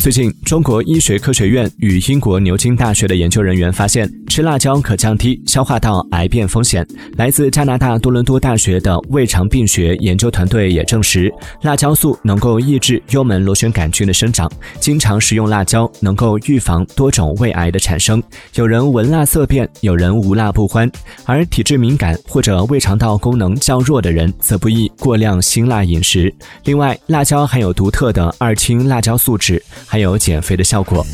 最近，中国医学科学院与英国牛津大学的研究人员发现，吃辣椒可降低消化道癌变风险。来自加拿大多伦多大学的胃肠病学研究团队也证实，辣椒素能够抑制幽门螺旋杆菌的生长。经常食用辣椒能够预防多种胃癌的产生。有人闻辣色变，有人无辣不欢，而体质敏感或者胃肠道功能较弱的人则不宜过量辛辣饮食。另外，辣椒含有独特的二氢辣椒素酯。还有减肥的效果。